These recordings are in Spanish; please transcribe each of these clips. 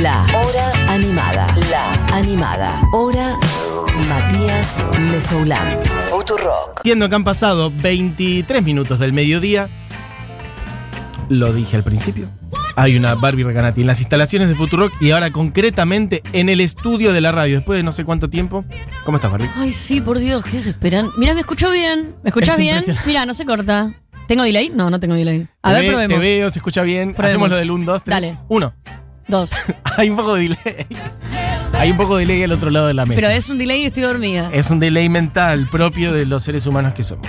La Hora Animada. La Animada. Hora Matías Mesoulán. Futurock. Entiendo que han pasado 23 minutos del mediodía. Lo dije al principio. Hay una Barbie Recanati en las instalaciones de Futurock y ahora concretamente en el estudio de la radio. Después de no sé cuánto tiempo. ¿Cómo estás, Barbie? Ay, sí, por Dios, ¿qué se esperan? Mira, me escuchó bien. ¿Me escuchás Es bien? impresionante. Mira, no se corta. ¿Tengo delay? No, no tengo delay. A Te ver, ve- probemos. Te veo, se escucha bien. Probemos. Hacemos lo del 1, 2, 3. Dale. 1. Dos. Hay un poco de delay. Hay un poco de delay al otro lado de la mesa. Pero es un delay y estoy dormida. Es un delay mental propio de los seres humanos que somos.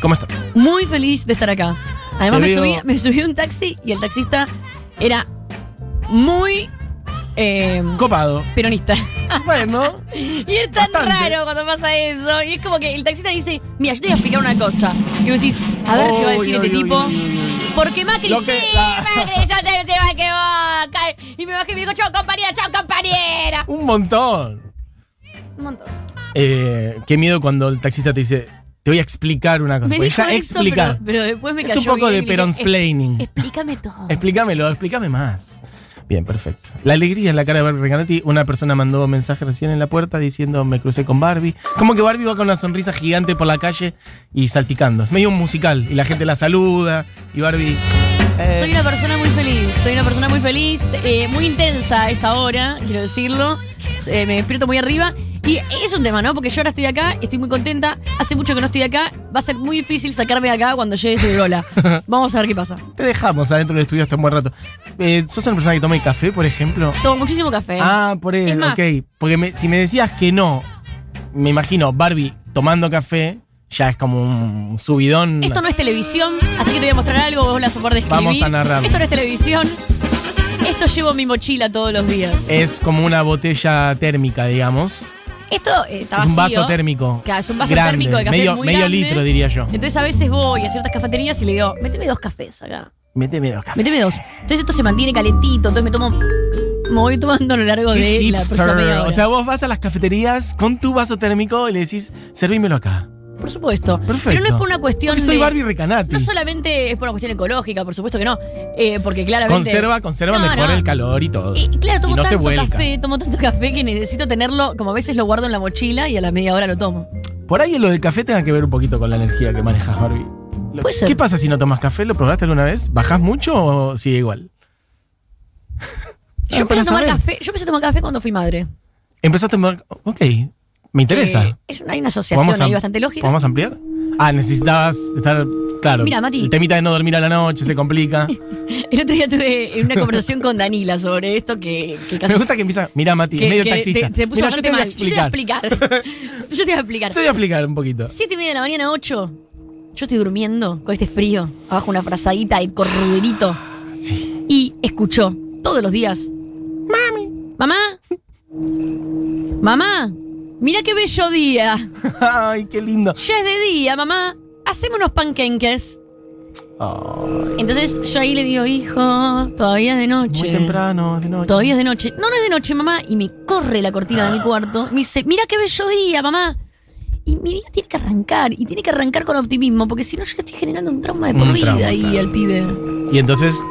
¿Cómo estás? Muy feliz de estar acá. Además, me veo- subí, me subí a un taxi y el taxista era muy eh, Copado. peronista. Bueno, Y es tan Bastante. raro cuando pasa eso. Y es como que el taxista dice, mira, yo te voy a explicar una cosa. Y vos decís, a ver qué va a decir este tipo. Porque Macri Lo que- sí, la- Macri, yo te, te va a equivocar. Y me bajé y me dijo, chao compañera, chao compañera. un montón. Un montón. Eh, qué miedo cuando el taxista te dice, te voy a explicar una cosa. Me Porque dijo ya eso, explicar. pero, pero después me es cayó un poco bien de le dije, peronsplaining. "Es- Explícame todo. Explícamelo, explícame más. Bien, perfecto. La alegría en la cara de Barbie Recanati. Una persona mandó un mensaje recién en la puerta diciendo me crucé con Barbie. Como que Barbie va con una sonrisa gigante por la calle y salticando. Es medio un musical y la gente la saluda y Barbie... eh, Soy una persona muy feliz, soy una persona muy feliz, eh, muy intensa a esta hora, quiero decirlo. Eh, me despierto muy arriba. Y es un tema, ¿no? Porque yo ahora estoy acá, estoy muy contenta. Hace mucho que no estoy acá. Va a ser muy difícil sacarme de acá cuando llegue Segurola. Vamos a ver qué pasa. Te dejamos adentro del estudio hasta un buen rato. Eh, ¿Sos una persona que toma café, por ejemplo? Tomo muchísimo café. Ah, por Es eso, más- ok. Porque me- si me decías que no, me imagino Barbie tomando café, ya es como un subidón. Esto no es televisión, así que te voy a mostrar algo, vos la soporte escribir. Vamos a narrarlo. Esto no es televisión. Esto llevo en mi mochila todos los días. Es como una botella térmica, digamos. Esto eh, está Es un vaso térmico. Claro, es un vaso grande, térmico de café medio, muy medio grande. litro, diría yo. Entonces a veces voy a ciertas cafeterías y le digo, méteme dos cafés acá. Méteme dos cafés. Méteme dos. Entonces esto se mantiene calentito, entonces me tomo. Me voy tomando a lo largo de la hipster. próxima media hora. O sea, vos vas a las cafeterías con tu vaso térmico y le decís, servímelo acá. Por supuesto. Perfecto. Pero no es por una cuestión Porque soy de. Barbie Recanati. No solamente es por una cuestión ecológica, por supuesto que no. Eh, porque claramente. Conserva, conserva No, mejor no. el calor y todo. Y claro, tomo Y no se tanto café, tomo tanto café que necesito tenerlo, como a veces lo guardo en la mochila y a la media hora lo tomo. Por ahí lo del café tenga que ver un poquito con la energía que manejas, Barbie. Lo- Puede ser. ¿Qué pasa si no tomas café? ¿Lo probaste alguna vez? ¿Bajás mucho o sigue igual? Yo empecé a tomar café, yo empecé a tomar café cuando fui madre. Empezaste a tomar. Ok, me interesa. Eh, es una, hay una asociación ¿Podemos ahí bastante lógica. ¿Podemos ampliar? Ah, necesitabas estar. Claro. Mira, Mati. El temita de no dormir a la noche se complica. El otro día tuve una conversación con Danila sobre esto que, que casi Me gusta que empieza. Mira, Mati, que- medio que taxista. te- se puso Mira, yo bastante a mal. Yo te voy a explicar. explicar. yo te voy a explicar. Yo te voy a explicar un poquito. Siete y media de la mañana, ocho. Yo estoy durmiendo con este frío, abajo una frazadita de corruderito. Sí. Y escuchó todos los días. Mami. Mamá. Mamá. Mira qué bello día. Ay, qué lindo. Ya es de día, mamá. Haceme unos panquenques. Ay, Entonces yo ahí le digo, hijo, todavía es de noche. muy temprano, de noche. Todavía es de noche. No, no es de noche, mamá. Y me corre la cortina de mi cuarto. Me dice, mira qué bello día, mamá. Y mi día tiene que arrancar. Y tiene que arrancar con optimismo. Porque si no, yo le estoy generando un trauma de por Un vida trauma, ahí claro. al pibe. Y entonces,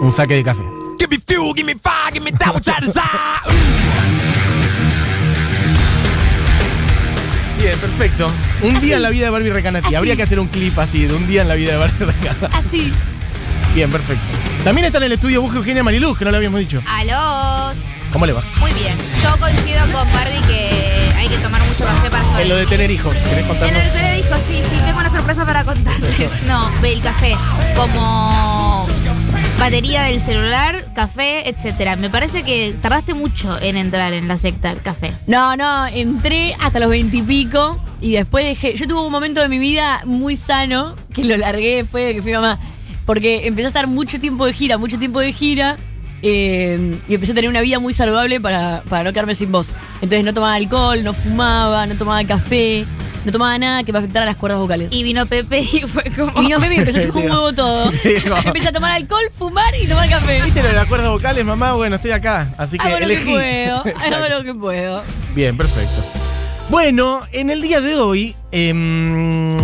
un saque de café. Give me fuel, give me fire, give me that which I desire. Bien, perfecto. Un día en la vida de Barbie Recanati. Así. Habría que hacer un clip así, de un día en la vida de Barbie Recanati. Así. Bien, perfecto. También está en el estudio Bujo Eugenia Mariluz, que no lo habíamos dicho. Aló. ¿Cómo le va? Muy bien. Yo coincido con Barbie que hay que tomar mucho café para sobrevivir. En lo de tener hijos, ¿querés En contarnos? lo de tener hijos, sí, sí, tengo una sorpresa para contarles. No, ve el café como batería del celular, café, etcétera. Me parece que tardaste mucho en entrar en la secta del café. No, no, entré hasta los veintipico y, después dejé. Yo tuve un momento de mi vida muy sano que lo largué después de que fui mamá. Porque empecé a estar mucho tiempo de gira, mucho tiempo de gira. eh, y empecé a tener una vida muy saludable para, para no quedarme sin voz. Entonces no tomaba alcohol, no fumaba, no tomaba café, no tomaba nada que me afectara las cuerdas vocales. Y vino Pepe y fue como. Y vino Pepe y empezó a un huevo todo. Empecé a tomar alcohol, fumar y tomar café. ¿Viste lo de las cuerdas vocales, mamá? Bueno, estoy acá, así que Hago lo que elegí. puedo, hago lo que puedo. Bien, perfecto. Bueno, en el día de hoy em,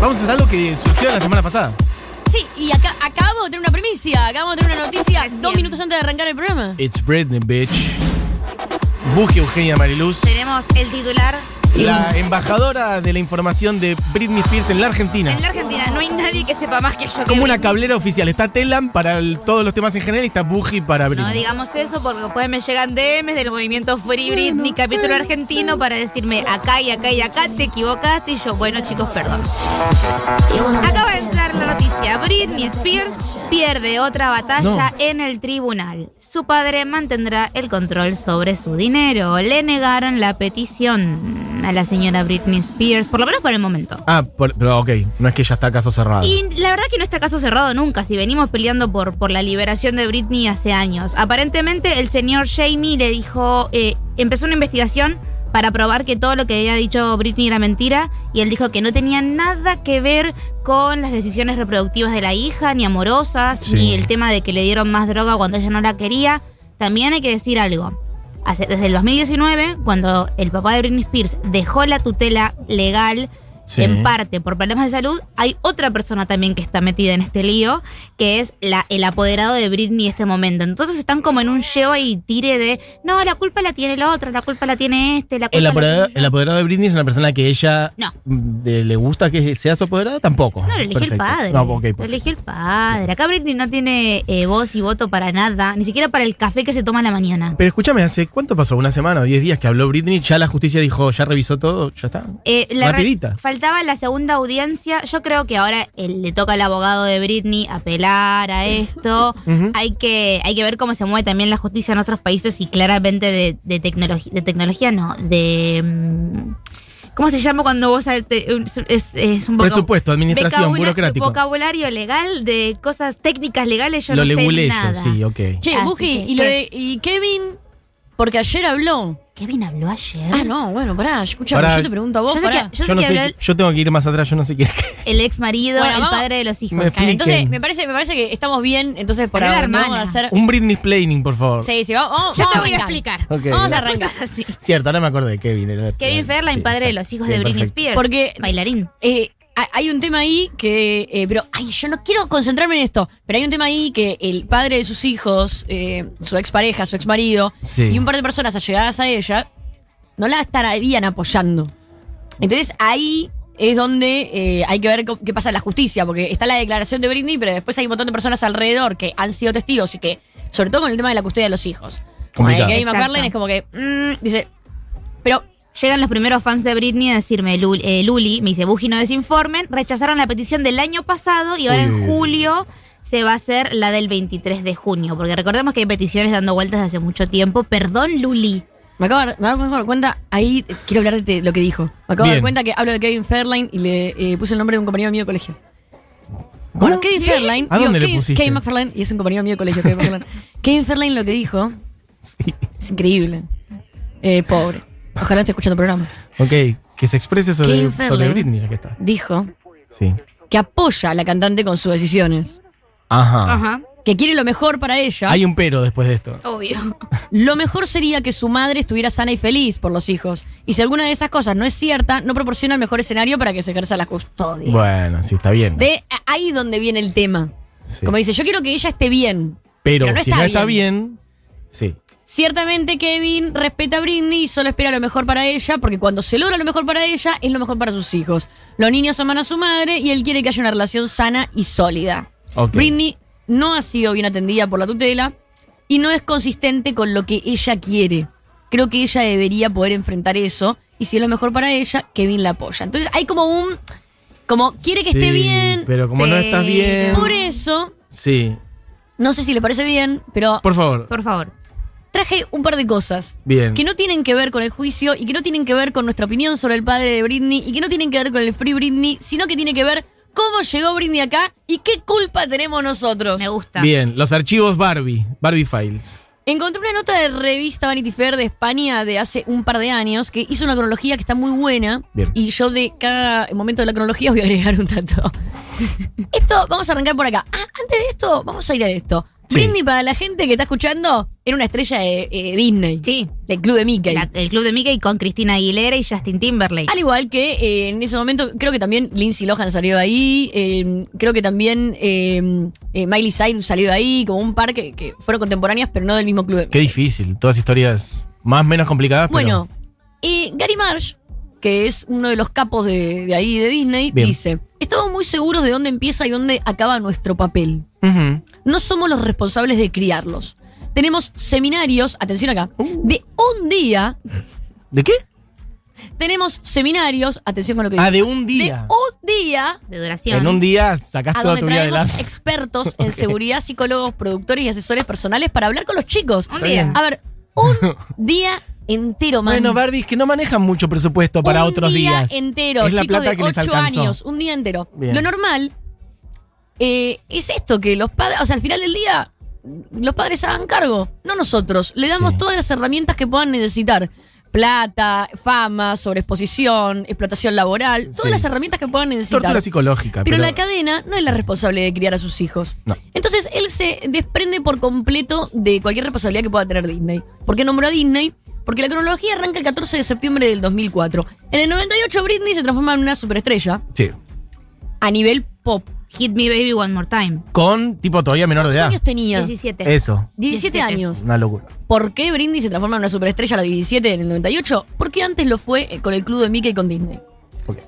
vamos a hacer algo que surgió la semana pasada. Sí, y acá acabo de tener una primicia, acabamos de tener una noticia Recién. dos minutos antes de arrancar el programa. It's Britney, bitch. Buji Eugenia Mariluz. Tenemos el titular. La embajadora de la información de Britney Spears en la Argentina. En la Argentina no hay nadie que sepa más que yo. que Como una cablera oficial. Está Telam para el- todos los temas en general y está Buji para No Britney. digamos eso porque después me llegan DMs del movimiento Free Britney, capítulo argentino, para decirme acá y acá y acá te equivocaste. Y yo, bueno, chicos, perdón. Acaba de entrar la noticia. Britney Spears pierde otra batalla en el tribunal. Su padre mantendrá el control sobre su dinero. Le negaron la petición a la señora Britney Spears, por lo menos por el momento. Ah, por- pero ok. No es que ya está caso cerrado. Y la verdad que no está caso cerrado nunca, si venimos peleando por, por la liberación de Britney hace años. Aparentemente el señor Jamie le dijo, eh, empezó una investigación para probar que todo lo que había dicho Britney era mentira y él dijo que no tenía nada que ver con las decisiones reproductivas de la hija, ni amorosas, Sí. ni el tema de que le dieron más droga cuando ella no la quería. También hay que decir algo. Hace- desde el 2019, cuando el papá de Britney Spears dejó la tutela legal Sí. en parte por problemas de salud, hay otra persona también que está metida en este lío, que es la, el apoderado de Britney en este momento. Entonces están como en un lleva y tire de, no, la culpa la tiene el otro, la culpa la tiene este, la culpa El la apoderado, tiene el apoderado de Britney es una persona que ella No. de- le gusta que sea su apoderado, tampoco. No, lo eligió el padre. No, ok, lo eligió el padre. Acá Britney no tiene eh, voz y voto para nada, ni siquiera para el café que se toma a la mañana. Pero escúchame, ¿hace cuánto pasó? ¿Una semana o diez días que habló Britney? Ya la justicia dijo, ya revisó todo, ya está. Eh, la re- Rapidita. Faltaba la segunda audiencia. Yo creo que ahora eh, le toca al abogado de Britney apelar a esto. Hay, que, hay que ver cómo se mueve también la justicia en otros países y claramente de, de tecnología, de tecnología no, de... mm, ¿Cómo se llama cuando vos es, es- un Presupuesto, administración, burocrático. Vocabulario legal de cosas técnicas legales, yo Lo no sé nada. sí, ok. Che, Buji, y, lo ¿qué? de- y Kevin, porque ayer habló. Kevin habló ayer. Ah, no, bueno, pará, escúchame, Pará. yo te pregunto a vos, Yo sé pará. que, yo sé Yo, no que sé, habló el, yo tengo que ir más atrás, yo no sé qué. el ex marido, Bueno, el vamos- padre de los hijos. Me expliquen. Entonces, me parece, me parece que estamos bien, entonces por la ahora vamos a hermana. hacer... Un Britney planning, por favor. Sí, sí, vamos, vamos Yo te voy a arrancar. explicar. Ok, Vamos a arrancar. Así. Cierto, ahora me acordé de Kevin. era- Kevin Fairline, sí, padre de exacto. los hijos Bien, de Britney perfecto. Spears. Porque- Bailarín. Eh, hay- hay un tema ahí que. eh, pero, ay, yo no quiero concentrarme en esto. Pero hay un tema ahí que el padre de sus hijos, eh, su expareja, su exmarido, Sí. y un par de personas allegadas a ella, no la estarían apoyando. Entonces ahí es donde eh, hay que ver qué pasa en la justicia, porque está la declaración de Britney, pero después hay un montón de personas alrededor que han sido testigos y que, sobre todo con el tema de la custodia de los hijos. Como Exacto. McFarlane es como que. mm, dice. Pero Llegan los primeros fans de Britney a decirme, Lul- eh, Luli, me dice, Buji, no desinformen, rechazaron la petición del año pasado y ahora Uy, en julio se va a hacer la del 23 de junio, porque recordemos que hay peticiones dando vueltas hace mucho tiempo. Perdón, Luli. Me acabo, de, me acabo de dar cuenta, ahí quiero hablar de lo que dijo. Me acabo de dar cuenta que hablo de Kevin Fairline y le eh, puse el nombre de un compañero mío de colegio. Bueno, Kevin Fairline. ¿A digo, dónde le Kevin, pusiste? Kevin McFarlane, y es un compañero mío de colegio, Kevin McFarlane. Kevin Fairline lo que dijo Sí. es increíble. Eh, pobre. Ojalá esté escuchando el programa. Ok, que se exprese sobre, sobre Fairline. Britney, ya que está. Dijo Sí. que apoya a la cantante con sus decisiones. Ajá. Ajá. Que quiere lo mejor para ella. Hay un pero después de esto. Obvio. Lo mejor sería que su madre estuviera sana y feliz por los hijos. Y si alguna de esas cosas no es cierta, no proporciona el mejor escenario para que se ejerza la custodia. Bueno, sí, está bien. De ahí donde viene el tema. Sí. Como dice, yo quiero que ella esté bien. pero, pero no si está no está bien, sí. Ciertamente Kevin respeta a Britney y solo espera lo mejor para ella, porque cuando se logra lo mejor para ella, es lo mejor para sus hijos. Los niños aman a su madre y él quiere que haya una relación sana y sólida. Ok. Britney no ha sido bien atendida por la tutela y no es consistente con lo que ella quiere. Creo que ella debería poder enfrentar eso y si es lo mejor para ella, Kevin la apoya. Entonces hay como un... Como quiere que esté bien. Pero como no estás bien. Por eso, Sí. no sé si le parece bien, pero Por favor. Por favor. Traje un par de cosas. Bien. que no tienen que ver con el juicio y que no tienen que ver con nuestra opinión sobre el padre de Britney y que no tienen que ver con el Free Britney, sino que tiene que ver cómo llegó Britney acá y qué culpa tenemos nosotros. Me gusta. Bien, los archivos Barbie, Barbie Files. Encontré una nota de revista Vanity Fair de España de hace un par de años que hizo una cronología que está muy buena. Bien. Y yo de cada momento de la cronología os voy a agregar un dato. esto, vamos a arrancar por acá. Ah, antes de esto, vamos a ir a esto. Sí. Britney, para la gente que está escuchando, era una estrella de eh, Disney. Sí. Del club de Mickey. La- el club de Mickey con Cristina Aguilera y Justin Timberlake. Al igual que eh, en ese momento, creo que también Lindsay Lohan salió de ahí, eh, creo que también eh, eh, Miley Cyrus salió de ahí, como un par que, que fueron contemporáneas, pero no del mismo club. de Qué difícil. Todas historias más o menos complicadas, pero. Bueno, eh, Gary Marsh, que es uno de los capos de, de ahí de Disney, Bien. dice: Estamos muy seguros de dónde empieza y dónde acaba nuestro papel. No somos los responsables de criarlos. Tenemos seminarios, atención acá, de un día. ¿De qué? Tenemos seminarios, atención con lo que Ah, digo, de un día. De un día De duración. En un día sacás a toda donde tu vida traemos adelante. expertos en seguridad, psicólogos, productores y asesores personales para hablar con los chicos. Un día. A ver, un día entero, man. Bueno, Barbie, es que no manejan mucho presupuesto para un otros día días. entero, es la chicos plata de que les 8 alcanzó. años, un día entero. Bien. Lo normal eh, es esto, que los padres, o sea, al final del día, los padres hagan cargo, no nosotros. Le damos Sí. todas las herramientas que puedan necesitar. Plata, fama, sobreexposición, explotación laboral, todas Sí. las herramientas que puedan necesitar. Tortura psicológica. Pero, Pero, la cadena no es la responsable de criar a sus hijos. No. Entonces él se desprende por completo de cualquier responsabilidad que pueda tener Disney. ¿Por qué nombró a Disney? Porque la cronología arranca el 14 de septiembre del 2004. En el 98 Britney se transforma en una superestrella Sí. a nivel pop. Hit Me Baby One More Time. Con tipo todavía menor de ¿Cuántos edad. años tenía? 17. Eso. 17 17. años. Una locura. ¿Por qué Britney se transforma en una superestrella a los 17 en el 98? Porque antes lo fue eh, con el club de Mickey y con Disney. Ok.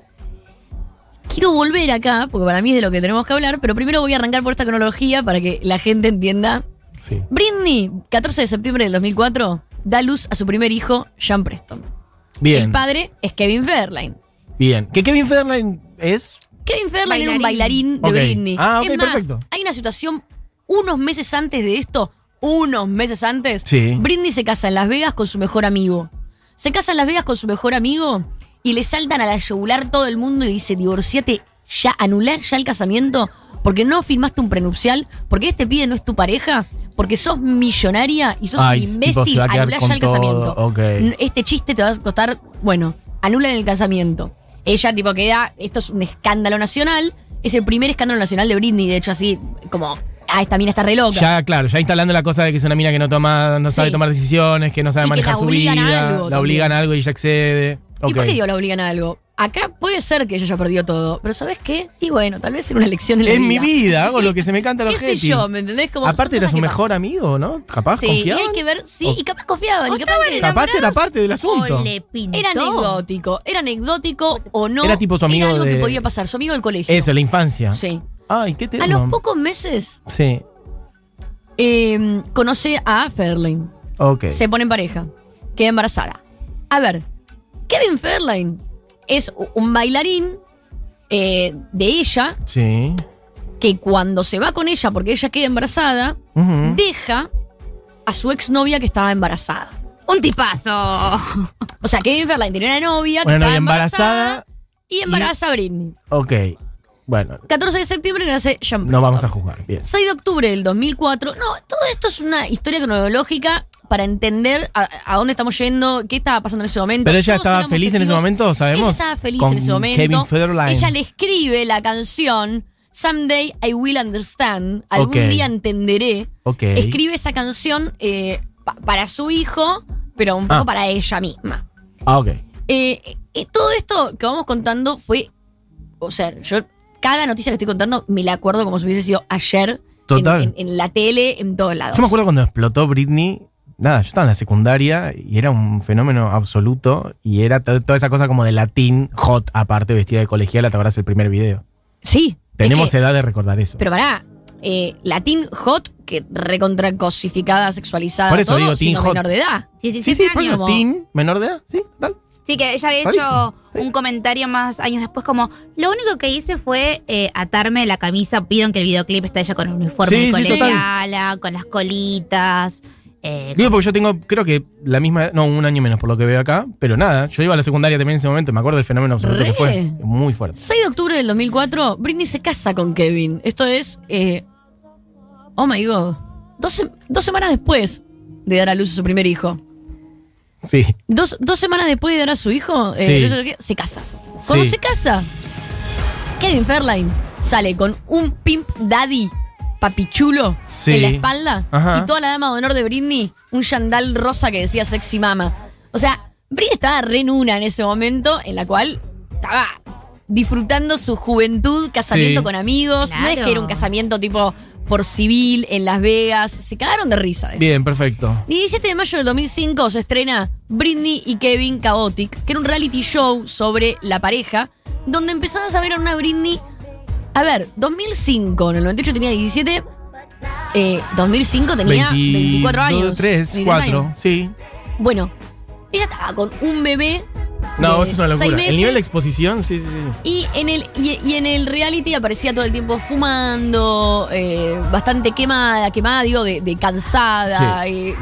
Quiero volver acá, porque para mí es de lo que tenemos que hablar, pero primero voy a arrancar por esta cronología para que la gente entienda Sí. Britney, 14 de septiembre del 2004, da luz a su primer hijo, Sean Preston. Bien. El padre es Kevin Fairline. Bien. ¿Que Kevin Federline es? Kevin Fairline era un bailarín de Ok. Britney. Ah, ok, es más, perfecto. hay una situación unos meses antes de esto, unos meses antes, Sí. Britney se casa en Las Vegas con su mejor amigo. Se casa en Las Vegas con su mejor amigo y le saltan a la yugular todo el mundo y dice, divorciate ya, anulá ya el casamiento porque no firmaste un prenupcial, porque este pibe no es tu pareja, porque sos millonaria y sos Ay, un tipo, se imbécil, va a quedar anulá con ya el todo, casamiento. ok. N- Este chiste te va a costar, bueno, anulan el casamiento. Ella tipo queda, esto es un escándalo nacional, es el primer escándalo nacional de Britney, de hecho así como, ah, esta mina está re loca. Ya, claro, ya instalando la cosa de que es una mina que no toma, no sabe Sí. tomar decisiones, que no sabe Y que manejar la su obligan a vida, algo la obligan a algo y ella accede. ¿Y por qué digo la obligan a algo? Acá puede ser que ella ya perdió todo, pero ¿sabes qué? Y bueno, tal vez era una lección de la Es vida. mi vida, hago lo que se me canta los ¿Qué sé yo? ¿Me entendés? Como Aparte era su mejor pasan. amigo, ¿no? Capaz Sí, y confiaban. hay que ver, sí, O- y capaz confiaban, y capaz que- Capaz era parte del asunto. O le pintó. Era anecdótico, era anecdótico o no. Era tipo su amigo Era algo de- que podía pasar, su amigo del colegio. Eso, la infancia. Sí. Ay, qué tema. A los pocos meses Sí, eh, conoce a Fairlane. ok. Se pone en pareja. Queda embarazada. A ver, Kevin Fairlane es un bailarín eh, de ella Sí. que cuando se va con ella porque ella queda embarazada, deja a su exnovia que estaba embarazada. Un tipazo. O sea, Kevin Fairlane tenía una novia que Una estaba novia embarazada, embarazada. y embaraza a Britney. Ok. Bueno, 14 de septiembre nace Sean no vamos a jugar. Bien. 6 de octubre del 2004. No, todo esto es una historia cronológica para entender a, a dónde estamos yendo, qué estaba pasando en ese momento. Pero ella Todos estaba feliz en ese momento, ¿sabemos? Ella estaba feliz Con en ese momento. Kevin Federline. Ella le escribe la canción Someday I Will Understand. Algún día entenderé. Ok. Escribe esa canción eh, pa- para su hijo, pero un poco Ah. para ella misma. Ah, ok. Eh, eh, todo esto que vamos contando fue. O sea, yo cada noticia que estoy contando me la acuerdo como si hubiese sido ayer. en- Total. En, en la tele, en todos lados. Yo me acuerdo cuando explotó Britney. Nada, yo estaba en la secundaria y era un fenómeno absoluto. Y era to- toda esa cosa como de latín hot, aparte vestida de colegiala, te acuerdas el primer video. Sí. es Tenemos que- edad de recordar eso. Pero pará. Eh, Latin hot, que recontra cosificada, sexualizada. Por eso todo, digo teen hot. menor de edad. 17 sí, sí, por años. eso, teen, menor de edad, sí, tal. Sí, que ella había hecho sí. un comentario más años después como, lo único que hice fue eh, atarme la camisa, vieron que el videoclip está ella con el uniforme Sí, de sí, colegiala, con las colitas. Eh, Digo porque yo tengo, creo que la misma, no, un año menos por lo que veo acá, pero nada, yo iba a la secundaria también en ese momento, me acuerdo del fenómeno absoluto que fue. Muy fuerte. 6 de octubre del 2004, Britney se casa con Kevin. Esto es. eh, oh my god. Dos, dos semanas después de dar a luz a su primer hijo. Sí. Dos, dos semanas después de dar a su hijo, eh, Sí. se casa. Cuando Sí. se casa, Kevin Fairline sale con un pimp daddy papichulo Sí. en la espalda. Ajá. Y toda la dama de honor de Britney, un chandal rosa que decía sexy mama. O sea, Britney estaba re en una en ese momento, en la cual estaba disfrutando su juventud, casamiento Sí. con amigos. No es que era un casamiento tipo por civil en Las Vegas. Se cagaron de risa. eh. Bien, perfecto. 17 de mayo del 2005 se estrena Britney y Kevin Chaotic, que era un reality show sobre la pareja, donde empezabas a ver a una Britney. A ver, 2005, en el 98 tenía 17, eh, 2005 tenía 24 años. 3, 23 4, años. sí. Bueno, ella estaba con un bebé. No, eso es una locura. El nivel de meses, exposición, sí, sí, sí. y en el y, y en el reality aparecía todo el tiempo fumando, eh, bastante quemada, quemada, digo, de, de cansada. eh,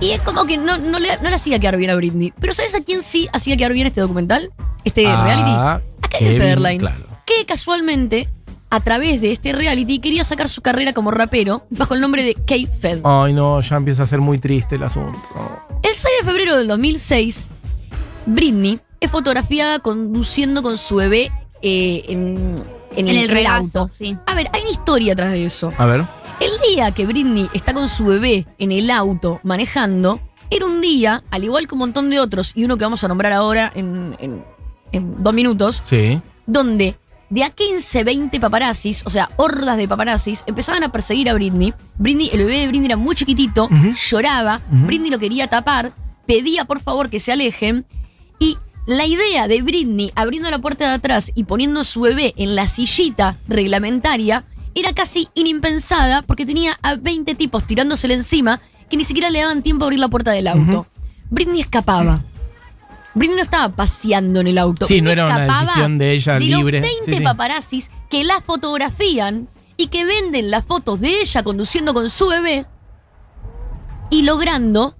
y es como que no, no, le, no le hacía quedar bien a Britney. Pero ¿sabes a quién sí hacía quedar bien este documental? Este reality. Ah, A Kevin Kevin, Federline. claro. Que casualmente, a través de este reality, quería sacar su carrera como rapero bajo el nombre de K-Fed. Ay, no, ya empieza a ser muy triste el asunto. El 6 de febrero del 2006, Britney es fotografiada conduciendo con su bebé eh, en, en En el, el regazo. regazo, sí. A ver, hay una historia atrás de eso. A ver. El día que Britney está con su bebé en el auto manejando, era un día, al igual que un montón de otros, y uno que vamos a nombrar ahora en, en- en dos minutos, Sí. donde de a 15, 20 paparazzis, o sea, hordas de paparazzis, empezaban a perseguir a Britney. Britney, el bebé de Britney era muy chiquitito, lloraba. Britney lo quería tapar, pedía por favor que se alejen, y la idea de Britney abriendo la puerta de atrás y poniendo a su bebé en la sillita reglamentaria era casi inimpensada porque tenía a 20 tipos tirándosele encima que ni siquiera le daban tiempo a abrir la puerta del auto. Britney escapaba. Britney no estaba paseando en el auto. Sí, no era una decisión de ella de libre. Los Sí, 20 sí. paparazzis que la fotografían y que venden las fotos de ella conduciendo con su bebé y logrando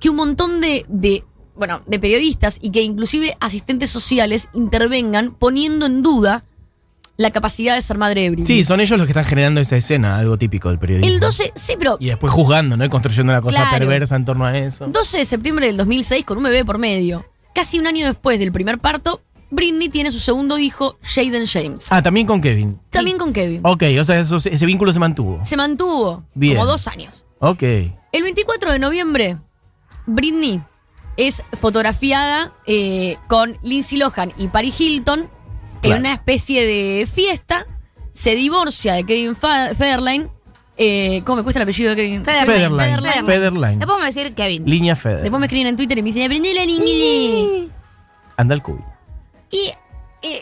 que un montón de, de, bueno, de periodistas y que inclusive asistentes sociales intervengan poniendo en duda la capacidad de ser madre Britney. Sí, son ellos los que están generando esa escena, algo típico del periodismo. El 12, sí, pero Y después juzgando, ¿no? Y construyendo una cosa Claro. perversa en torno a eso. 12 de septiembre del 2006 con un bebé por medio. Casi un año después del primer parto, Britney tiene su segundo hijo, Jaden James. Ah, también con Kevin. También con Kevin. Ok, o sea, eso- ese vínculo se mantuvo. Se mantuvo Bien. como dos años. Ok. El 24 de noviembre, Britney es fotografiada eh, con Lindsay Lohan y Paris Hilton Claro. en una especie de fiesta. Se divorcia de Kevin Federline. Eh, ¿Cómo me cuesta el apellido de Kevin? Federline. Federline. Federline. Federline. Le podemos decir Kevin. Línea Feder. Después me escriben en Twitter y me dicen, aprendí la niña. Anda el cubi. Y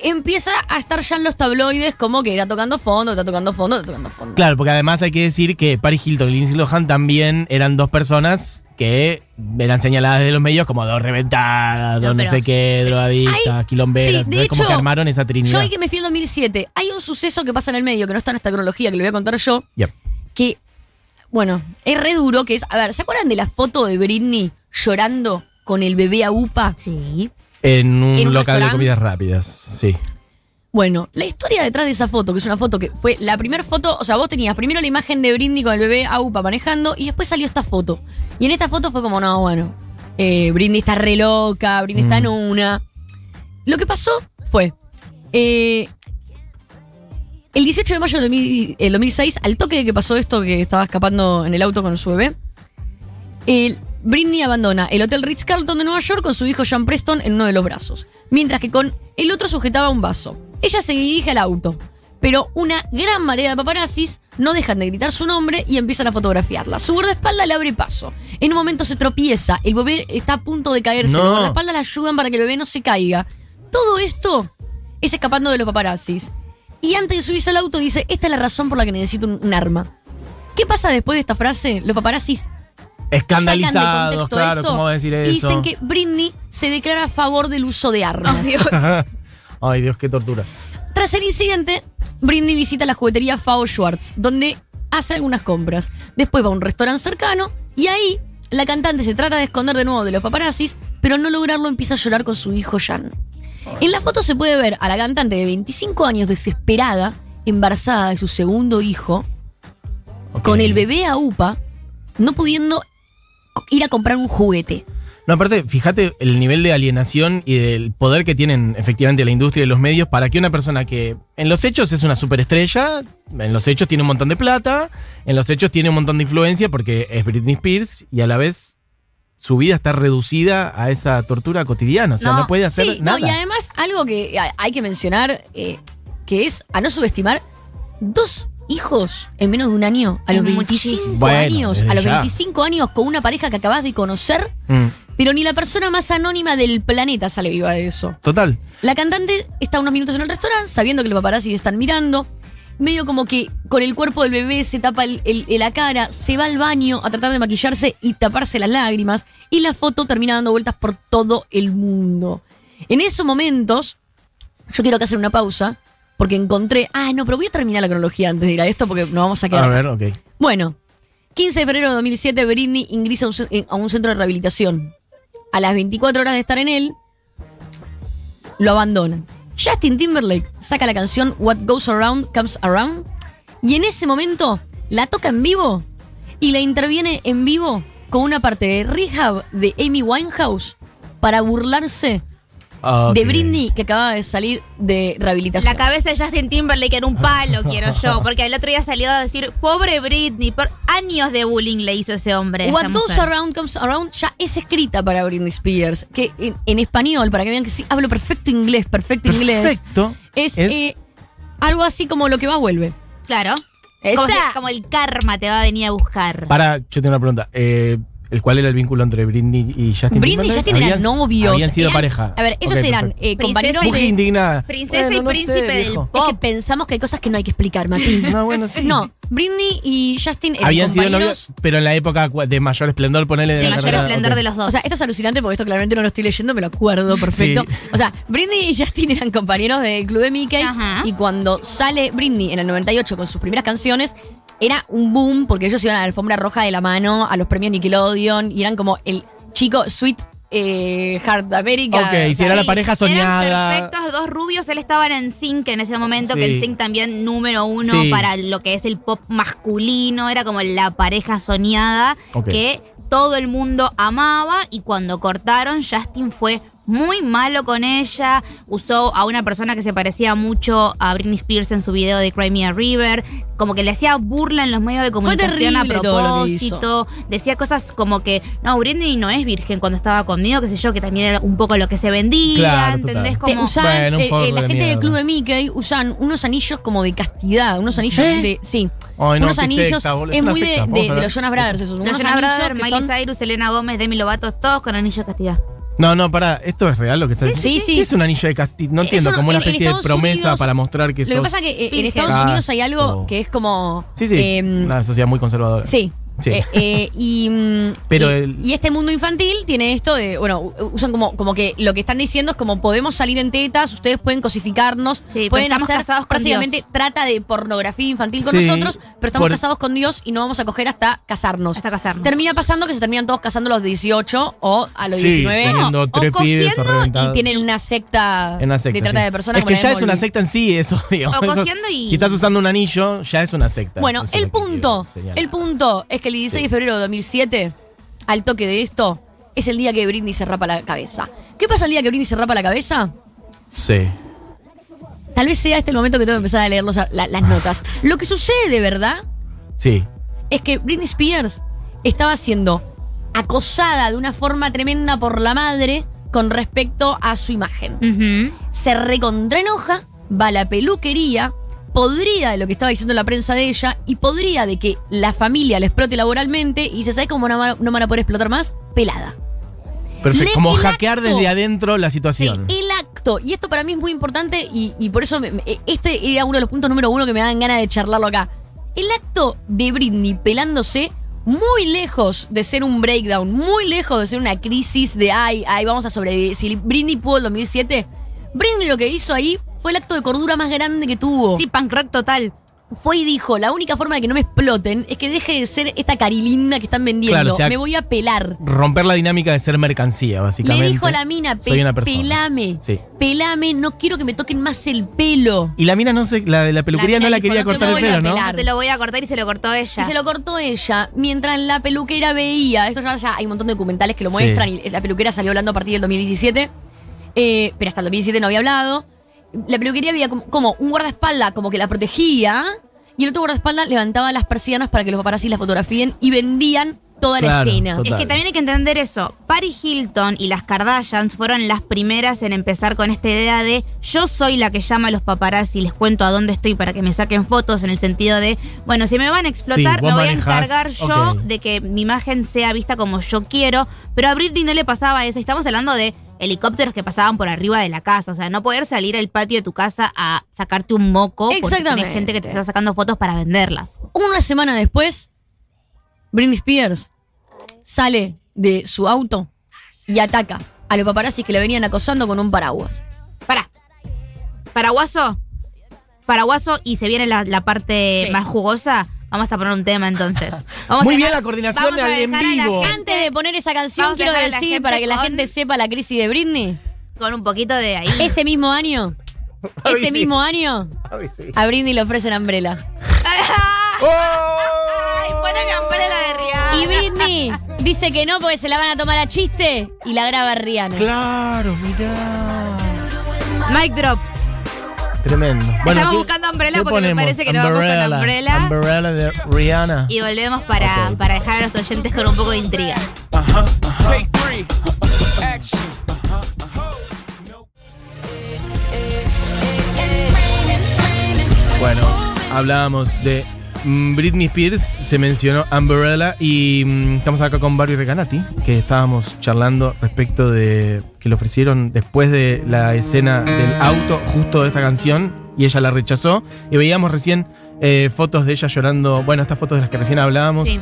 empieza a estar ya en los tabloides como que está tocando fondo, está tocando fondo, está tocando fondo. Claro, porque además hay que decir que Paris Hilton y Lindsay Lohan también eran dos personas que eran señaladas de los medios como dos reventadas, No, dos no sé qué, drogadictas, Hay- quilomberas. sí, de Entonces, como que armaron esa Yo trinidad. ahí que me fui en 2007. Hay un suceso que pasa en el medio, que no está en esta cronología, que le voy a contar yo, Yep. que, bueno, es re duro, que es, a ver, ¿se acuerdan de la foto de Britney llorando con el bebé a UPA? Sí. En un, ¿En un local de comidas rápidas, sí. Bueno, la historia detrás de esa foto, que es una foto que fue la primera foto, o sea, vos tenías primero la imagen de Britney con el bebé a UPA manejando y después salió esta foto. Y en esta foto fue como, no, bueno, eh, Britney está re loca, Britney está en una. Lo que pasó fue, eh, el 18 de mayo del 2000 el 2006, al toque de que pasó esto, que estaba escapando en el auto con su bebé, el- Britney abandona el Hotel Ritz Carlton de Nueva York con su hijo Sean Preston en uno de los brazos, mientras que con el otro sujetaba un vaso. Ella se dirige al auto, pero una gran marea de paparazzis no dejan de gritar su nombre y empiezan a fotografiarla. Su guardaespaldas le abre paso. En un momento se tropieza, el bebé está a punto de caerse, No. los guardaespaldas la ayudan para que el bebé no se caiga. Todo esto es escapando de los paparazzis. Y antes de subirse al auto dice, esta es la razón por la que necesito un, un arma. ¿Qué pasa después de esta frase? Los paparazzis sacan de Escandalizados, contexto claro, esto ¿cómo decir y eso? dicen que Britney se declara a favor del uso de armas. Oh, Dios. Ay, Dios, qué tortura. Tras el incidente, Britney visita la juguetería Fao Schwartz, donde hace algunas compras. Después va a un restaurante cercano y ahí la cantante se trata de esconder de nuevo de los paparazzis, pero al no lograrlo empieza a llorar con su hijo Jan. En la foto se puede ver a la cantante de 25 años desesperada, embarazada de su segundo hijo, con el bebé a UPA, no pudiendo ir a comprar un juguete. No, aparte, fíjate el nivel de alienación y del poder que tienen efectivamente la industria y los medios para que una persona que en los hechos es una superestrella, en los hechos tiene un montón de plata, en los hechos tiene un montón de influencia porque es Britney Spears y a la vez su vida está reducida a esa tortura cotidiana. O sea, no, No, puede hacer Sí, no, nada. y además algo que hay- hay que mencionar, eh, que es a no subestimar, dos hijos en menos de un año, a los Es 25 muchísimo. Bueno, años, a los ya. 25 años con una pareja que acabas de conocer, Mm, pero ni la persona más anónima del planeta sale viva de eso. total. La cantante está unos minutos en el restaurante, sabiendo que los paparazzi están mirando. Medio como que con el cuerpo del bebé se tapa el- el- la cara, se va al baño a tratar de maquillarse y taparse las lágrimas. Y la foto termina dando vueltas por todo el mundo. En esos momentos, yo quiero que hacer una pausa, porque encontré. Ah, no, pero voy a terminar la cronología antes de ir a esto, porque nos vamos a quedar. A ver, ok. Bueno, 15 de febrero de 2007, Britney ingresa a un, ce- eh, a un centro de rehabilitación. A las 24 horas de estar en él, lo abandonan. Justin Timberlake saca la canción What Goes Around Comes Around y en ese momento la toca en vivo y la interviene en vivo con una parte de Rehab de Amy Winehouse para burlarse Ok. de Britney que acababa de salir de rehabilitación. La cabeza de Justin Timberlake era un palo, quiero yo. Porque el otro día salió a decir, pobre Britney, por años de bullying le hizo ese hombre. What esta Goes mujer. Around Comes Around ya es escrita para Britney Spears. Que en, en español, para que vean que sí, hablo perfecto inglés, perfecto, inglés. Perfecto. Es, eh, algo así como lo que va vuelve. Claro. Como, si- como el karma te va a venir a buscar. Para, yo tengo una pregunta. Eh, ¿el ¿Cuál era el vínculo entre Britney y Justin Britney y? Justin eran Habían- novios. Habían sido Eran- pareja. A ver, ellos eran eh, Princesa compañeros de. indignada. Princesa Bueno, y no sé, príncipe del pop. Es que pensamos que hay cosas que no hay que explicar, Mati. No, bueno, sí. No, Britney y Justin eran Habían sido novios, pero en la época de mayor esplendor, ponele de Sí, la mayor carrera. esplendor de los dos. O sea, esto es alucinante porque esto claramente no lo estoy leyendo, me lo acuerdo perfecto. Sí. O sea, Britney y Justin eran compañeros del club de Mickey Ajá. y cuando sale Britney en el 98 con sus primeras canciones, era un boom porque ellos iban a la alfombra roja de la mano a los premios Nickelodeon y eran como el chico Sweet eh, Heart America. Ok, si era la pareja soñada. Eran perfectos, dos rubios. Él estaba en Sync en ese momento, que Sí. el Sync también número uno Sí. para lo que es el pop masculino. Era como la pareja soñada que todo el mundo amaba. Y cuando cortaron, Justin fue muy malo con ella. Usó a una persona que se parecía mucho a Britney Spears en su video de Cry Me a River. Como que le hacía burla en los medios de comunicación a terrible todo lo que hizo. propósito. Decía cosas como que, no, Britney no es virgen cuando estaba conmigo, qué sé yo, que también era un poco lo que se vendía, Claro, ¿entendés? total. Como, Bueno, eh, eh, la de gente del club de Mickey usan unos anillos como de castidad, unos anillos ¿Eh? de. Sí. Ay, no, unos anillos. secta. Es muy de, secta, de- de los Jonas Brothers, esos. los unos Jonas anillos Brothers, Miley son- Cyrus, Selena Gómez, Demi Lovato, todos con anillo castidad. No, no, para, ¿esto es real lo que está diciendo? sí, sí. ¿Qué es un anillo de castigo? No entiendo, como una en- en especie de Estados promesa Unidos- para mostrar que Lo que sos... pasa es que eh, en. Estados Unidos hay algo Casto. que es como. Sí, sí, em, una sociedad muy conservadora. Sí. Sí. Eh, eh, y, mm, Pero y, el- y este mundo infantil tiene esto de, bueno, usan como, como que lo que están diciendo es como podemos salir en tetas, ustedes pueden cosificarnos, Sí, pueden estamos hacer casados con prácticamente Dios. trata de pornografía infantil con Sí, nosotros, pero estamos por- casados con Dios y no vamos a coger hasta casarnos. Hasta casarnos. Termina pasando que se terminan todos casando a los 18 o a los Sí, 19 teniendo o tres pibes y reventados. y tienen una secta, En una secta, de trata sí. de personas. Es que ya es una secta en sí, eso, digamos. O eso- cogiendo y- Si estás usando un anillo, ya es una secta. Bueno, el punto, el punto es que el 16 de febrero de 2007, al toque de esto, es el día que Britney se rapa la cabeza. ¿Qué pasa el día que Britney se rapa la cabeza? Sí. Tal vez sea este el momento que tengo que empezar a leer los- la- las notas. Lo que sucede de verdad Sí. es que Britney Spears estaba siendo acosada de una forma tremenda por la madre con respecto a su imagen. Ujú. se recontraenoja, va a la peluquería, podrida de lo que estaba diciendo la prensa de ella y podrida de que la familia le explote laboralmente y dice, ¿sabes cómo no, van a- no van a poder explotar más? Pelada. Perfecto. Le- Como hackear acto. desde adentro la situación. El acto, y esto para mí es muy importante y, y por eso me- me- este era uno de los puntos número uno que me dan ganas de charlarlo acá. El acto de Britney pelándose muy lejos de ser un breakdown, muy lejos de ser una crisis de ay, ay, vamos a sobrevivir. Si Britney pudo el 2007, Britney lo que hizo ahí fue el acto de cordura más grande que tuvo. Sí, punk rock total. fue y dijo, la única forma de que no me exploten es que deje de ser esta carilinda que están vendiendo. Claro, o sea, me voy a pelar. Romper la dinámica de ser mercancía, básicamente. Le dijo a la mina, Soy "Pe- una persona. pelame, Sí. pelame, no quiero que me toquen más el pelo. Y la mina no sé, la de la peluquería mina no la dijo, quería "No te cortar el voy a pelo, ¿no? pelar". No te lo voy a cortar y se lo cortó ella. Y se lo cortó ella, mientras la peluquera veía, esto ya, ya hay un montón de documentales que lo Sí. muestran, y la peluquera salió hablando a partir del 2017, eh, pero hasta el 2017 no había hablado. La peluquería veía como, como un guardaespaldas como que la protegía, y el otro guardaespaldas levantaba las persianas para que los paparazzi la fotografíen y vendían toda la Claro, escena. total. Es que también hay que entender eso. Paris Hilton y las Kardashians fueron las primeras en empezar con esta idea de yo soy la que llama a los paparazzi y les cuento a dónde estoy para que me saquen fotos en el sentido de, bueno, si me van a explotar, Sí, me voy a encargar yo de que mi imagen sea vista como yo quiero. Pero a Britney no le pasaba eso. Estamos hablando de helicópteros que pasaban por arriba de la casa. O sea, no poder salir al patio de tu casa a sacarte un moco porque Exactamente. tenés gente que te está sacando fotos para venderlas. Una semana después, Britney Spears sale de su auto y ataca a los paparazzis que le venían acosando con un paraguas. Pará. Paraguaso. Paraguaso y se viene la, la parte Sí. más jugosa. Vamos a poner un tema entonces. Vamos Muy a bien la coordinación vamos a en dejar a la vivo. gente Antes de poner esa canción, Vamos quiero decir para que la gente sepa la crisis de Britney. Con un poquito de ahí. Ese mismo año, Ay, ese sí. mismo año, Ay, sí. a Britney le ofrecen Umbrella. Ay, poneme Umbrella de Rihanna. Y Britney dice que no porque se la van a tomar a chiste y la graba Rihanna. Claro, mirá. Mic drop. Tremendo. Estamos ¿qué- buscando Umbrella porque me ponemos? parece que nos vamos con Umbrella. Umbrella de Rihanna. Y volvemos para, para dejar a los oyentes con un poco de intriga. Bueno, hablábamos de Britney Spears, se mencionó Umbrella y mm, estamos acá con Barbie Recanati, que estábamos charlando respecto de que le ofrecieron después de la escena del auto justo de esta canción y ella la rechazó y veíamos recién eh, fotos de ella llorando, bueno, estas fotos de las que recién hablábamos. Sí.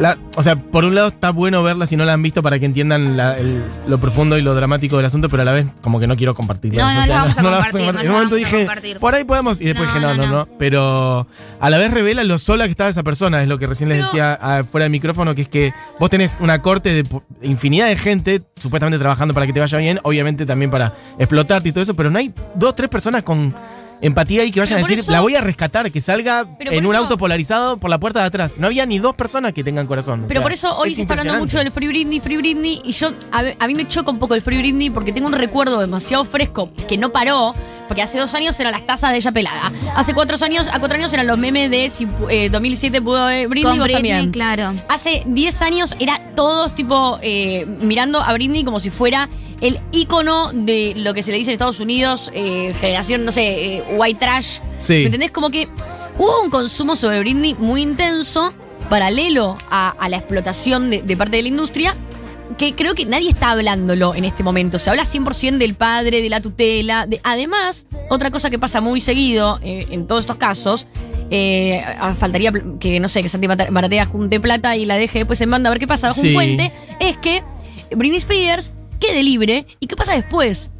La- o sea, por un lado está bueno verla si no la han visto para que entiendan la- el- lo profundo y lo dramático del asunto, pero a la vez como que no quiero compartirla. No, no O sea, la vamos a compartir, En un momento vamos a dije, compartir. por ahí podemos, y después dije, no, no, no. Pero a la vez revela lo sola que estaba esa persona, es lo que recién les decía ah, fuera de micrófono, que es que vos tenés una corte de infinidad de gente supuestamente trabajando para que te vaya bien, obviamente también para explotarte y todo eso, pero no hay dos, tres personas con empatía y que vayan a decir, eso- la voy a rescatar, que salga en un eso- auto polarizado por la puerta de atrás. No había ni dos personas que tengan corazón. o Pero sea, por eso hoy es se está hablando mucho del Free Britney, Free Britney, y yo, a, mí me choca un poco el Free Britney porque tengo un recuerdo demasiado fresco que no paró, porque hace dos años eran las tazas de ella pelada. Hace cuatro años, a cuatro años eran los memes de si eh, 2007 pudo eh, Britney, Con vos Britney, también. claro. Hace 10 años era todos tipo eh, mirando a Britney como si fuera el ícono de lo que se le dice en Estados Unidos, eh, generación, no sé, eh, white trash. Sí. ¿Me entendés? Como que hubo un consumo sobre Britney muy intenso, paralelo a, a la explotación de, de parte de la industria, que creo que nadie está hablándolo en este momento. Se habla 100% del padre, de la tutela. de- además, otra cosa que pasa muy seguido eh, en todos estos casos, eh, faltaría que, no sé, que Santi Maratea junte plata y la deje después en banda a ver qué pasa bajo Sí. un puente, es que Britney Spears quede libre. ¿Y qué pasa después?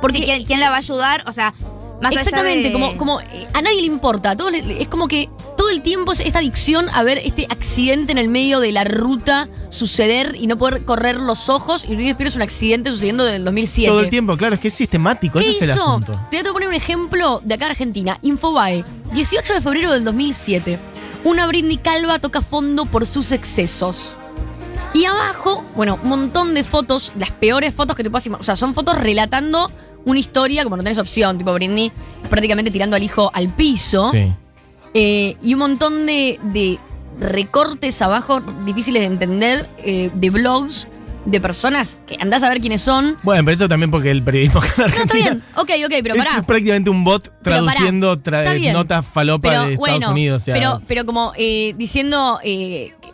Porque ¿quién, quién la va a ayudar? O sea, más allá Exactamente, de- como, como eh, a nadie le importa. a todos le- es como que todo el tiempo es esta adicción a ver este accidente en el medio de la ruta suceder y no poder correr los ojos. Y Britney Spears es un accidente sucediendo desde el 2007. Todo el tiempo, claro, es que es sistemático, ¿Qué ese es el asunto. Te voy a poner un ejemplo de acá en Argentina. Infobae, 18 de febrero del 2007. Una Britney calva toca fondo por sus excesos. Y abajo, bueno, un montón de fotos, las peores fotos que te puedas imaginar. O sea, son fotos relatando una historia, como no tenés opción, tipo Britney prácticamente tirando al hijo al piso. Sí. Eh, y un montón de, de recortes abajo difíciles de entender eh, de blogs de personas que andás a ver quiénes son. Bueno, pero eso también porque el periodismo acá en No, está Argentina bien. Ok, ok, pero es pará. prácticamente un bot traduciendo tra- notas falopa Pero de Estados bueno, Unidos. o sea, pero, es- pero como eh, diciendo,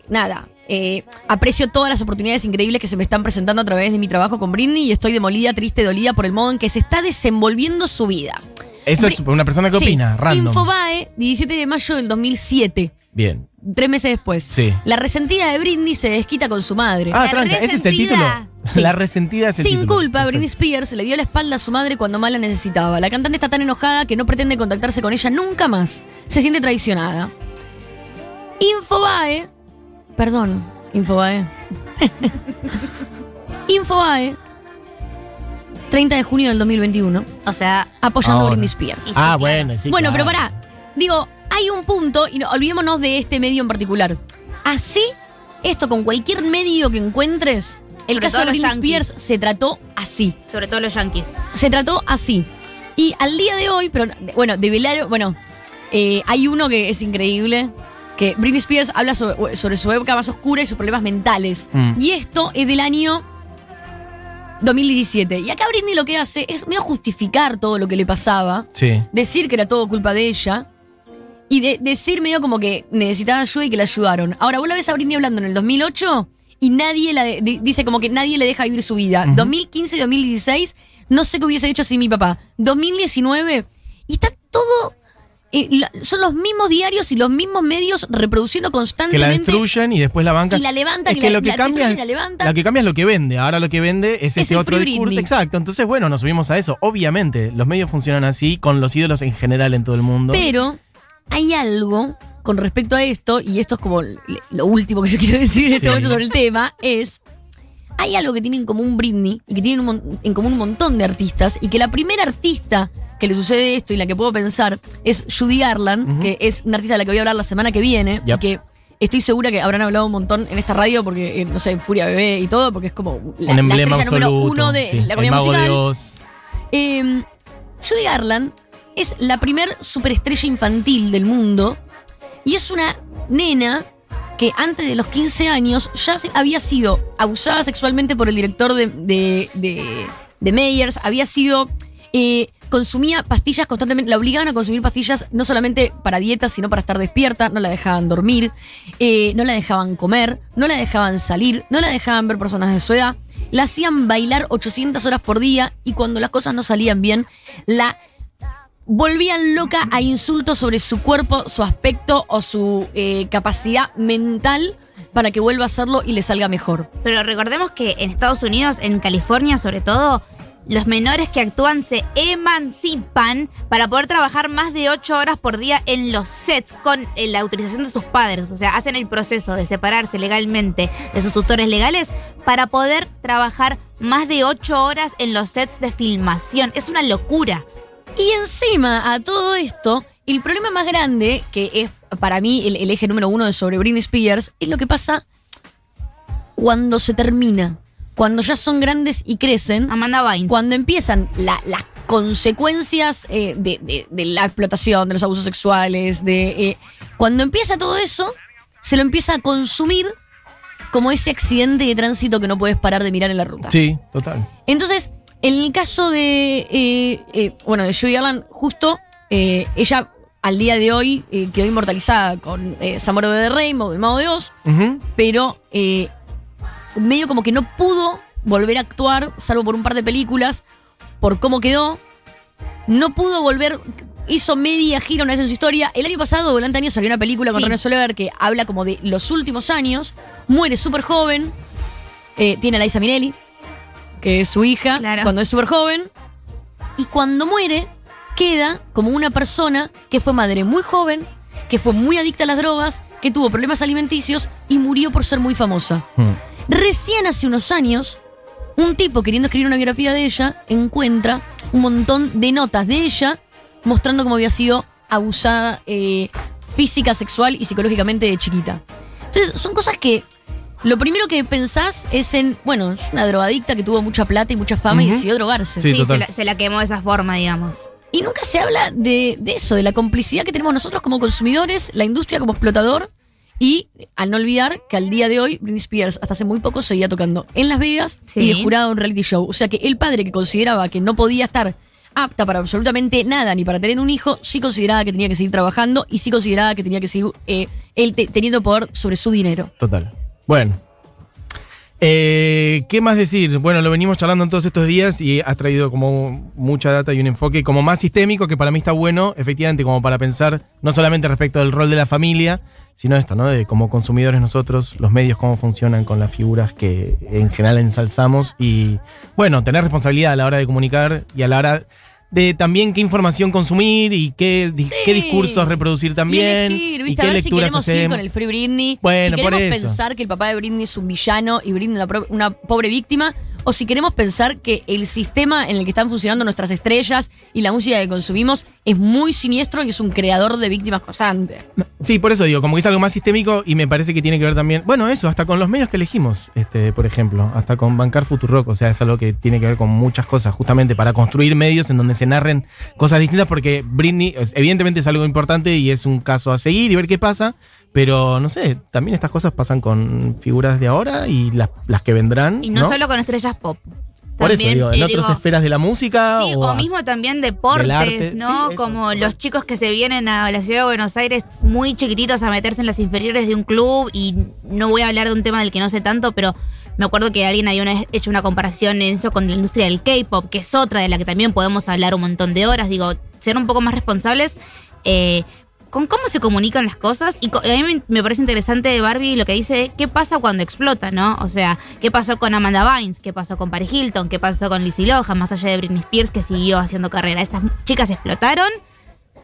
nada, eh, aprecio todas las oportunidades increíbles que se me están presentando a través de mi trabajo con Britney y estoy demolida, triste, dolida por el modo en que se está desenvolviendo su vida. eso es una persona que Sí, opina, random. Infobae, 17 de mayo del 2007. Bien. Tres meses después. Sí. La resentida de Britney se desquita con su madre. Ah, tranca, ese es el título. Sí. La resentida es el Sin título. culpa, Britney. Spears le dio la espalda a su madre cuando más la necesitaba. La cantante está tan enojada que no pretende contactarse con ella nunca más. Se siente traicionada. Infobae. Perdón, Infobae. Infobae. 30 de junio del 2021. O sea, Apoyando a Ahora. Britney Spears. y sí, Ah, claro. bueno, sí. bueno, pero claro. pará. Digo, hay un punto, y no, olvidémonos de este medio en particular. Así, esto con cualquier medio que encuentres, el Sobre caso todo de los Britney yankees. Spears se trató así. Sobre todo los yankees. Se trató así. Y al día de hoy, pero bueno, de velar, bueno, eh, hay uno que es increíble, que Britney Spears habla sobre, sobre su época más oscura y sus problemas mentales. Mm. Y esto es del año 2017. Y acá Britney lo que hace es medio justificar todo lo que le pasaba, Sí. decir que era todo culpa de ella. Y de- decir medio como que necesitaba ayuda y que la ayudaron. Ahora, vos la ves a Britney hablando en el 2008 y nadie la de- dice como que nadie le deja vivir su vida. 2015 y 2016, no sé qué hubiese hecho sin mi papá. 2019, y está todo. Eh, son los mismos diarios y los mismos medios reproduciendo Que la constantemente. destruyen y después la bancan. Y la levantan Es y la- lo que la cambia es, y la levantan. que cambia es lo que vende. Ahora lo que vende es, Es ese el otro discurso. Exacto. Entonces, bueno, nos subimos a eso. Obviamente, los medios funcionan así con los ídolos en general en todo el mundo. Pero hay algo con respecto a esto, y esto es como lo último que yo quiero decir en este Sí. momento sobre el tema, es. Hay algo que tienen en común Britney y que un mon- en común un montón de artistas, y que la primera artista que le sucede esto y la que puedo pensar es Judy Garland, que es una artista de la que voy a hablar la semana que viene, y que estoy segura que habrán hablado un montón en esta radio, porque, eh, no sé, en Furia Bebé y todo, porque es como la, un la emblema número uno de sí. la comedia musical. Eh, Judy Garland es la primer superestrella infantil del mundo y es una nena que antes de los 15 años ya había sido abusada sexualmente por el director de, de, de- de Meyers, había sido... eh, consumía pastillas constantemente, la obligaban a consumir pastillas no solamente para dietas, sino para estar despierta, no la dejaban dormir, eh, no la dejaban comer, no la dejaban salir, no la dejaban ver personas de su edad, la hacían bailar 800 horas por día y cuando las cosas no salían bien, la volvían loca a insultos sobre su cuerpo, su aspecto o su eh, capacidad mental para que vuelva a hacerlo y le salga mejor. Pero recordemos que en Estados Unidos, en California sobre todo, los menores que actúan se emancipan para poder trabajar más de 8 horas por día en los sets con eh, la autorización de sus padres. O sea, hacen el proceso de separarse legalmente de sus tutores legales para poder trabajar más de 8 horas en los sets de filmación. Es una locura. Y encima a todo esto, el problema más grande, que es para mí el, el eje número uno de sobre Britney Spears, es lo que pasa cuando se termina. Cuando ya son grandes y crecen. Amanda Bynes. cuando empiezan la- las consecuencias eh, de, de- de la explotación, de los abusos sexuales, de eh, cuando empieza todo eso, se lo empieza a consumir como ese accidente de tránsito que no puedes parar de mirar en la ruta. Sí, total. Entonces, en el caso de, eh, eh, bueno, de Judy Garland, justo, eh, ella al día de hoy eh, quedó inmortalizada con eh, Samoro de Rainbow, el Mago de Oz, Ujú. pero eh, medio como que no pudo volver a actuar, salvo por un par de películas, por cómo quedó. No pudo volver, hizo media gira una vez en su historia. El año pasado, durante años, salió una película con Sí. René Soler que habla como de los últimos años. Muere súper joven. Eh, tiene a Liza Minnelli, que es su hija, Claro. cuando es súper joven. Y cuando muere, queda como una persona que fue madre muy joven, que fue muy adicta a las drogas, que tuvo problemas alimenticios y murió por ser muy famosa. Mm. Recién hace unos años, un tipo queriendo escribir una biografía de ella encuentra un montón de notas de ella mostrando cómo había sido abusada eh, física, sexual y psicológicamente de chiquita. Entonces, son cosas que lo primero que pensás es en, bueno, es una drogadicta que tuvo mucha plata y mucha fama y decidió drogarse. Sí. Sí, se la, se la quemó de esa forma, digamos. Y nunca se habla de, de eso, de la complicidad que tenemos nosotros como consumidores, la industria como explotador. Y al no olvidar que al día de hoy Britney Spears hasta hace muy poco seguía tocando en Las Vegas Sí. y de jurado en un reality show. O sea que el padre que consideraba que no podía estar apta para absolutamente nada ni para tener un hijo, sí consideraba que tenía que seguir trabajando y sí consideraba que tenía que seguir eh, él te- teniendo poder sobre su dinero. Total. Bueno. Eh, ¿Qué más decir? Bueno, lo venimos charlando en todos estos días y has traído como mucha data y un enfoque como más sistémico que para mí está bueno, efectivamente, como para pensar no solamente respecto del rol de la familia, sino esto, ¿no? De como consumidores nosotros, los medios, cómo funcionan con las figuras que en general ensalzamos y, bueno, tener responsabilidad a la hora de comunicar y a la hora de también qué información consumir y qué, Sí. qué discursos reproducir también Y elegir, y ¿viste? qué a ver si lecturas queremos ir hacemos. con el Free Britney. Bueno, si por queremos eso. pensar que el papá de Britney es un villano y Britney una, una pobre víctima. O si queremos pensar que el sistema en el que están funcionando nuestras estrellas y la música que consumimos es muy siniestro y es un creador de víctimas constante. Sí, por eso digo, como que es algo más sistémico y me parece que tiene que ver también, bueno, eso, hasta con los medios que elegimos, este, por ejemplo, hasta con bancar Futurock, o sea, es algo que tiene que ver con muchas cosas, justamente para construir medios en donde se narren cosas distintas, porque Britney, evidentemente es algo importante y es un caso a seguir y ver qué pasa, pero no sé, también estas cosas pasan con figuras de ahora y las, las que vendrán. Y no, solo con estrellas pop. Por eso digo, en eh, otras esferas de la música. Sí, o, o mismo también deportes. ¿no? Sí, Como los chicos que se vienen a la ciudad de Buenos Aires muy chiquititos a meterse en las inferiores de un club y no voy a hablar de un tema del que no sé tanto, pero me acuerdo que alguien había una hecho una comparación en eso con la industria del K-pop, que es otra de la que también podemos hablar un montón de horas. Digo, ser un poco más responsables. eh, con cómo se comunican las cosas. Y a mí me- parece interesante de Barbie lo que dice, qué pasa cuando explota, ¿no? O sea, qué pasó con Amanda Bynes, qué pasó con Paris Hilton, qué pasó con Lizzie Lohan, más allá de Britney Spears que siguió haciendo carrera. Estas chicas explotaron,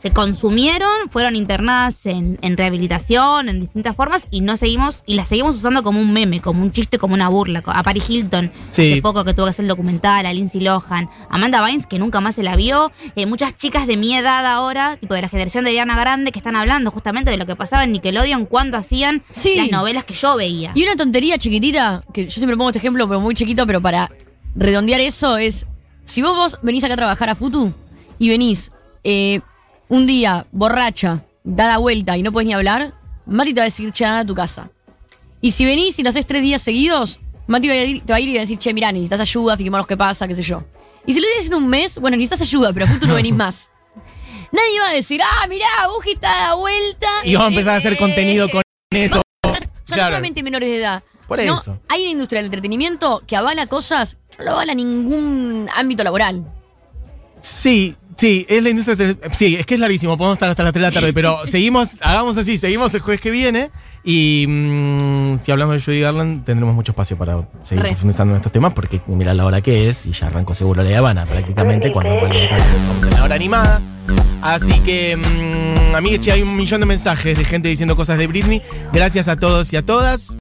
se consumieron, fueron internadas en, en rehabilitación, en distintas formas, y no seguimos, y las seguimos usando como un meme, como un chiste, como una burla. A Paris Hilton, Sí. hace poco que tuvo que hacer el documental, a Lindsay Lohan, Amanda Bynes, que nunca más se la vio, eh, muchas chicas de mi edad ahora, tipo de la generación de Ariana Grande, que están hablando justamente de lo que pasaba en Nickelodeon cuando hacían Sí. las novelas que yo veía. Y una tontería chiquitita, que yo siempre pongo este ejemplo, pero muy chiquito, pero para redondear eso es, si vos, vos venís acá a trabajar a Futu y venís eh, un día borracha, dada vuelta y no podés ni hablar, Mati te va a decir, che, anda a tu casa. Y si venís y lo haces tres días seguidos, Mati va a ir- te va a ir y va a decir, che, mirá, necesitas ayuda, fijémonos qué pasa, qué sé yo. Y si lo estás haciendo un mes, bueno, necesitas ayuda, pero a Futu no venís más. Nadie va a decir, ah, mirá, Buji está dada vuelta. Y vamos a empezar a hacer contenido con eso. Son Claro. solamente menores de edad. Por Sino, eso. Hay una industria del entretenimiento que avala cosas que no lo avala ningún ámbito laboral. Sí, sí, es la industria. Sí, es que es larguísimo, podemos estar hasta las 3 de la tarde, pero seguimos, hagamos así, seguimos el jueves que viene. Y mm, si hablamos de Judy Garland, tendremos mucho espacio para seguir Re. profundizando en estos temas, porque mira la hora que es, y ya arrancó seguro la Habana prácticamente, cuando en la hora animada. Así que, mm, amigos, hay un millón de mensajes de gente diciendo cosas de Britney. Gracias a todos y a todas.